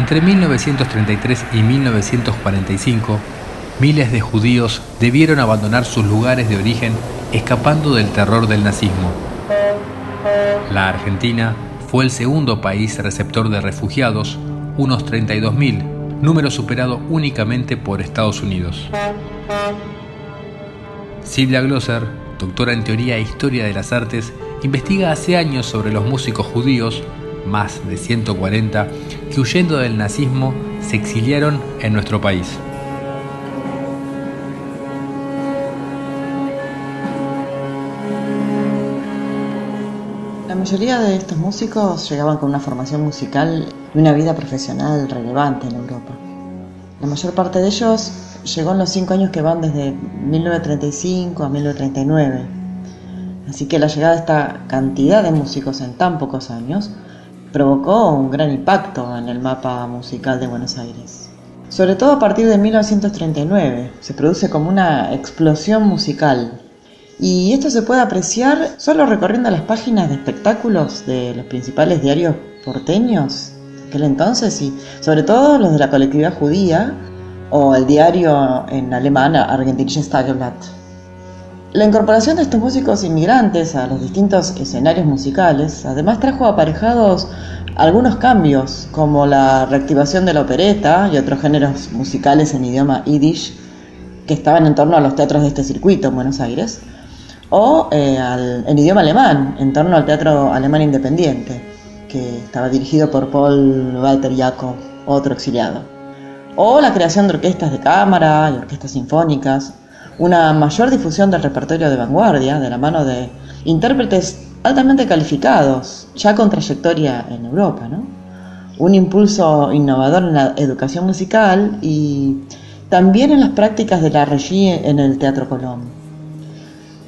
Entre 1933 y 1945, miles de judíos debieron abandonar sus lugares de origen escapando del terror del nazismo. La Argentina fue el segundo país receptor de refugiados, unos 32.000, número superado únicamente por Estados Unidos. Silvia Glosser, doctora en teoría e historia de las artes, investiga hace años sobre los músicos judíos, más de 140, que huyendo del nazismo se exiliaron en nuestro país. La mayoría de estos músicos llegaban con una formación musical y una vida profesional relevante en Europa. La mayor parte de ellos llegó en los cinco años que van desde 1935 a 1939. Así que la llegada de esta cantidad de músicos en tan pocos años provocó un gran impacto en el mapa musical de Buenos Aires. Sobre todo a partir de 1939, se produce como una explosión musical. Y esto se puede apreciar solo recorriendo las páginas de espectáculos de los principales diarios porteños de aquel entonces y sobre todo los de la colectividad judía o el diario en alemán Argentinisches Tageblatt. La incorporación de estos músicos inmigrantes a los distintos escenarios musicales además trajo aparejados algunos cambios como la reactivación de la opereta y otros géneros musicales en idioma yiddish que estaban en torno a los teatros de este circuito en Buenos Aires o eh, en idioma alemán en torno al teatro alemán independiente que estaba dirigido por Paul Walter Jakob, otro exiliado. O la creación de orquestas de cámara y orquestas sinfónicas, una mayor difusión del repertorio de vanguardia de la mano de intérpretes altamente calificados, ya con trayectoria en Europa, ¿no? un impulso innovador en la educación musical y también en las prácticas de la regie en el Teatro Colón.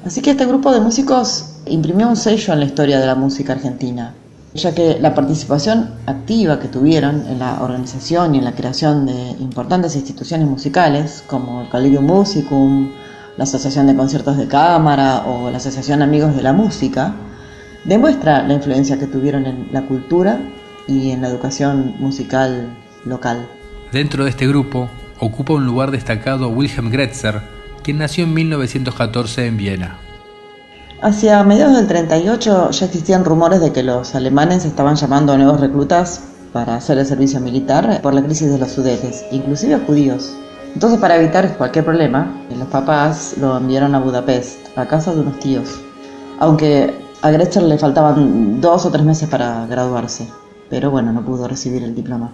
Así que este grupo de músicos imprimió un sello en la historia de la música argentina, ya que la participación activa que tuvieron en la organización y en la creación de importantes instituciones musicales como el Collegium Musicum, la Asociación de Conciertos de Cámara o la Asociación Amigos de la Música, demuestra la influencia que tuvieron en la cultura y en la educación musical local. Dentro de este grupo ocupa un lugar destacado Wilhelm Gretzer, quien nació en 1914 en Viena. Hacia mediados del 38 ya existían rumores de que los alemanes estaban llamando a nuevos reclutas para hacer el servicio militar por la crisis de los sudetes, inclusive a judíos. Entonces para evitar cualquier problema, los papás lo enviaron a Budapest, a casa de unos tíos, aunque a Gretchen le faltaban dos o tres meses para graduarse, pero bueno, no pudo recibir el diploma.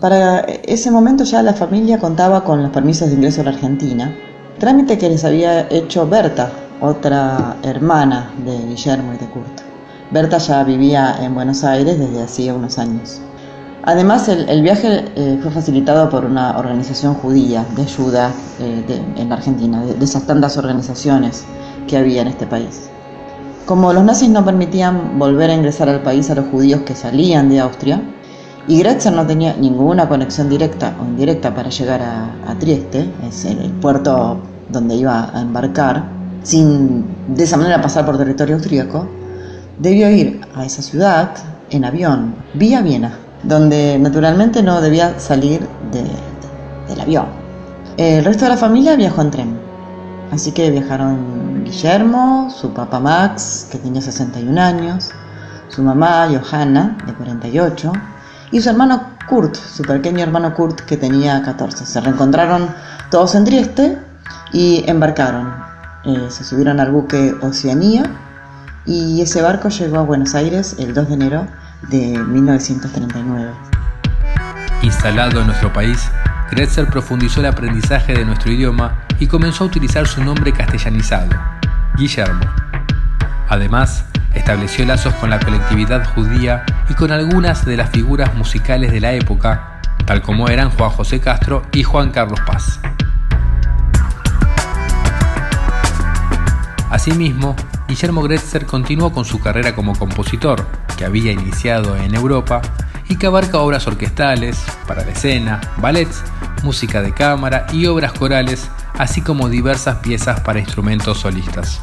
Para ese momento ya la familia contaba con los permisos de ingreso a la Argentina, trámite que les había hecho Berta, otra hermana de Guillermo y de Kurt. Berta ya vivía en Buenos Aires desde hacía unos años. Además, el, viaje eh, fue facilitado por una organización judía de ayuda eh, en la Argentina, de, esas tantas organizaciones que había en este país. Como los nazis no permitían volver a ingresar al país a los judíos que salían de Austria, y Gretzer no tenía ninguna conexión directa o indirecta para llegar a, Trieste, es el puerto donde iba a embarcar, sin de esa manera pasar por territorio austríaco, debió ir a esa ciudad en avión, vía Viena, donde naturalmente no debía salir del avión. El resto de la familia viajó en tren, así que viajaron Guillermo, su papá Max, que tenía 61 años, su mamá Johanna, de 48, y su hermano Kurt, su pequeño hermano Kurt, que tenía 14. Se reencontraron todos en Trieste y embarcaron. Eh, se subieron al buque Oceanía y ese barco llegó a Buenos Aires el 2 de enero de 1939. Instalado en nuestro país, Gretzer profundizó el aprendizaje de nuestro idioma y comenzó a utilizar su nombre castellanizado, Guillermo. Además, estableció lazos con la colectividad judía y con algunas de las figuras musicales de la época, tal como eran Juan José Castro y Juan Carlos Paz. Asimismo, Guillermo Gretzer continuó con su carrera como compositor, que había iniciado en Europa y que abarca obras orquestales, para la escena, ballets, música de cámara y obras corales, así como diversas piezas para instrumentos solistas.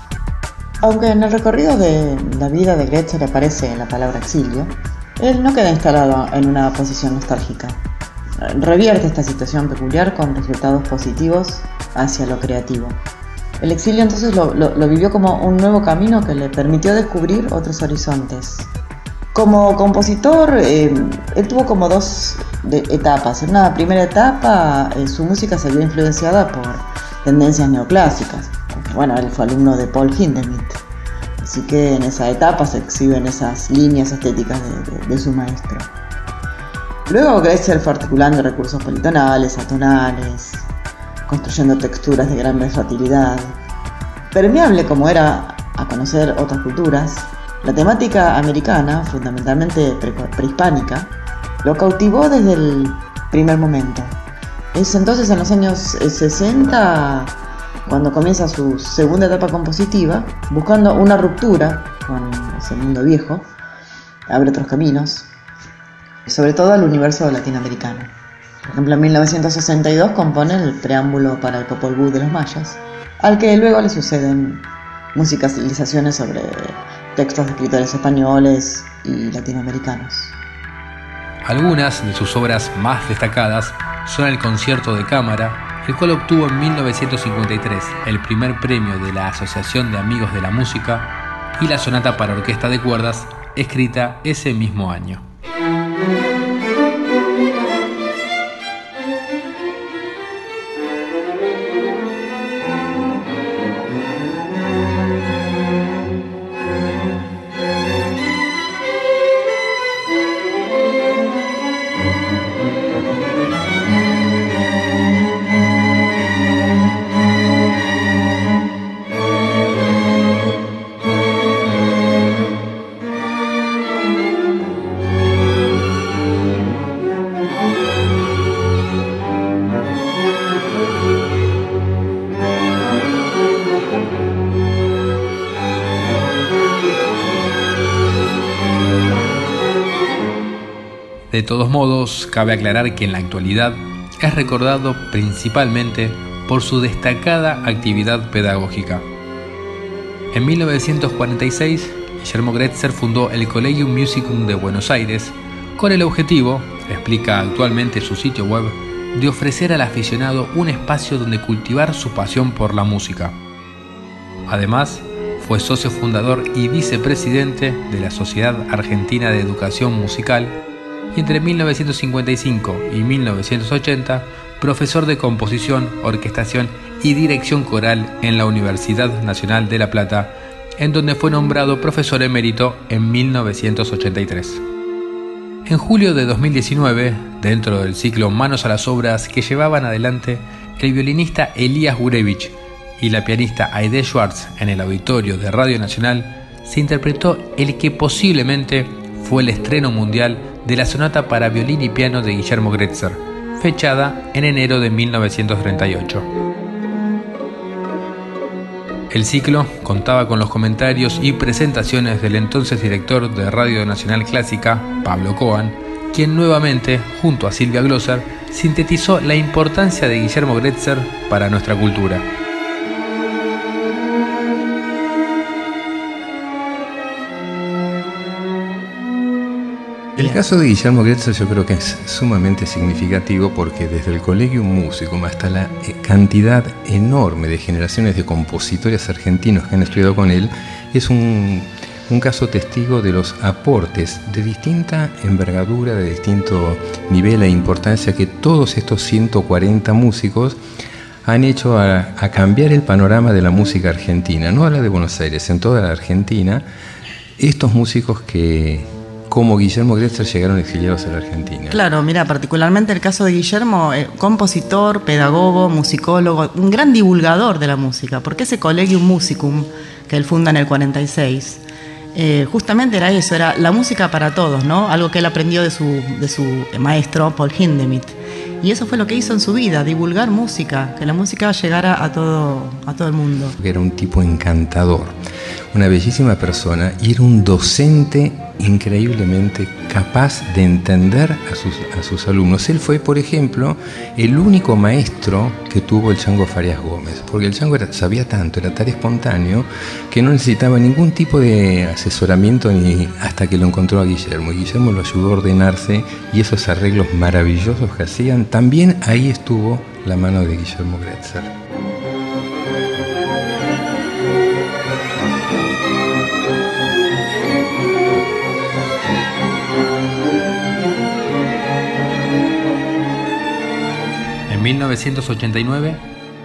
Aunque en el recorrido de la vida de Gretzer aparece la palabra exilio, Él no queda instalado en una posición nostálgica. Revierte esta situación peculiar con resultados positivos hacia lo creativo. El exilio entonces lo, vivió como un nuevo camino que le permitió descubrir otros horizontes. Como compositor, eh, él tuvo como dos etapas. En una primera etapa, eh, su música se vio influenciada por tendencias neoclásicas. Bueno, él fue alumno de Paul Hindemith. Así que en esa etapa se exhiben esas líneas estéticas de, su maestro. Luego Grecia fue articulando recursos politonales, atonales, construyendo texturas de gran versatilidad. Permeable como era a conocer otras culturas, la temática americana, fundamentalmente prehispánica, lo cautivó desde el primer momento. Es entonces en los años 60 cuando comienza su segunda etapa compositiva, buscando una ruptura con ese mundo viejo, abre otros caminos, sobre todo al universo latinoamericano. Por ejemplo, en 1962 compone el preámbulo para el Popol Vuh de los mayas, al que luego le suceden musicalizaciones sobre textos de escritores españoles y latinoamericanos. Algunas de sus obras más destacadas son el concierto de cámara el cual obtuvo en 1953 el primer premio de la Asociación de Amigos de la Música y la sonata para orquesta de cuerdas, escrita ese mismo año. De todos modos, cabe aclarar que en la actualidad es recordado principalmente por su destacada actividad pedagógica. En 1946, Guillermo Gretzer fundó el Collegium Musicum de Buenos Aires con el objetivo, explica actualmente su sitio web, de ofrecer al aficionado un espacio donde cultivar su pasión por la música. Además, fue socio fundador y vicepresidente de la Sociedad Argentina de Educación Musical y entre 1955 y 1980 profesor de composición, orquestación y dirección coral en la Universidad Nacional de La Plata, en donde fue nombrado profesor emérito en 1983. En julio de 2019, dentro del ciclo Manos a las Obras que llevaban adelante el violinista Elías Gurevich y la pianista Aide Schwartz en el auditorio de Radio Nacional, se interpretó el que posiblemente fue el estreno mundial de la sonata para violín y piano de Guillermo Gretzer, fechada en enero de 1938. El ciclo contaba con los comentarios y presentaciones del entonces director de Radio Nacional Clásica, Pablo Coan, quien nuevamente, junto a Silvia Glosser, sintetizó la importancia de Guillermo Gretzer para nuestra cultura. El caso de Guillermo Gretzer yo creo que es sumamente significativo porque desde el Colegio Músico hasta la eh, cantidad enorme de generaciones de compositores argentinos que han estudiado con él, es un, caso testigo de los aportes de distinta envergadura, de distinto nivel e importancia que todos estos 140 músicos han hecho a, a cambiar el panorama de la música argentina, no a la de Buenos Aires, en toda la Argentina, estos músicos que como Guillermo Gretzer llegaron exiliados a la Argentina. Claro, mira, particularmente el caso de Guillermo, eh, compositor, pedagogo, musicólogo, un gran divulgador de la música, porque ese Collegium Musicum que él funda en el 46, eh, justamente era eso, era la música para todos, ¿no? Algo que él aprendió de su, de su maestro, Paul Hindemith. Y eso fue lo que hizo en su vida, divulgar música, que la música llegara a todo, a todo el mundo. Era un tipo encantador una bellísima persona y era un docente increíblemente capaz de entender a sus, a sus alumnos. Él fue, por ejemplo, el único maestro que tuvo el Chango Farias Gómez, porque el Chango sabía tanto, era tan espontáneo, que no necesitaba ningún tipo de asesoramiento ni hasta que lo encontró a Guillermo. Y Guillermo lo ayudó a ordenarse y esos arreglos maravillosos que hacían, también ahí estuvo la mano de Guillermo Gretzer. En 1989,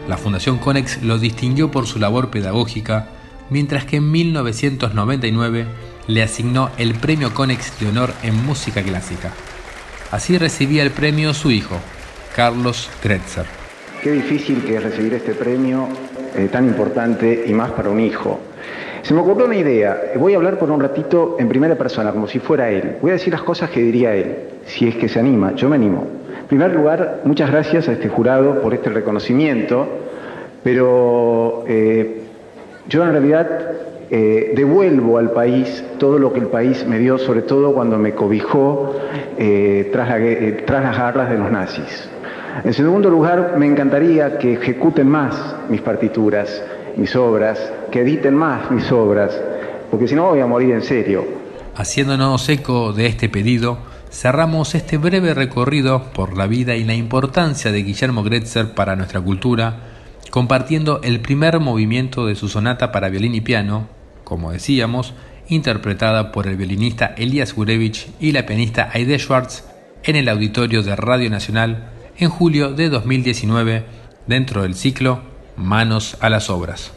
la Fundación Conex lo distinguió por su labor pedagógica, mientras que en 1999 le asignó el Premio Conex de Honor en Música Clásica. Así recibía el premio su hijo, Carlos Kretzer. Qué difícil que es recibir este premio eh, tan importante y más para un hijo. Se me ocurrió una idea. Voy a hablar por un ratito en primera persona, como si fuera él. Voy a decir las cosas que diría él, si es que se anima. Yo me animo. En primer lugar, muchas gracias a este jurado por este reconocimiento, pero eh, yo en realidad eh, devuelvo al país todo lo que el país me dio, sobre todo cuando me cobijó eh, tras, tras las garras de los nazis. En segundo lugar, me encantaría que ejecuten más mis partituras, mis obras, que editen más mis obras, porque si no voy a morir en serio. Haciéndonos eco de este pedido, cerramos este breve recorrido por la vida y la importancia de Guillermo Gretzer para nuestra cultura, compartiendo el primer movimiento de su sonata para violín y piano, como decíamos, interpretada por el violinista Elias Gurevich y la pianista Aide Schwartz en el auditorio de Radio Nacional en julio de 2019 dentro del ciclo Manos a las Obras.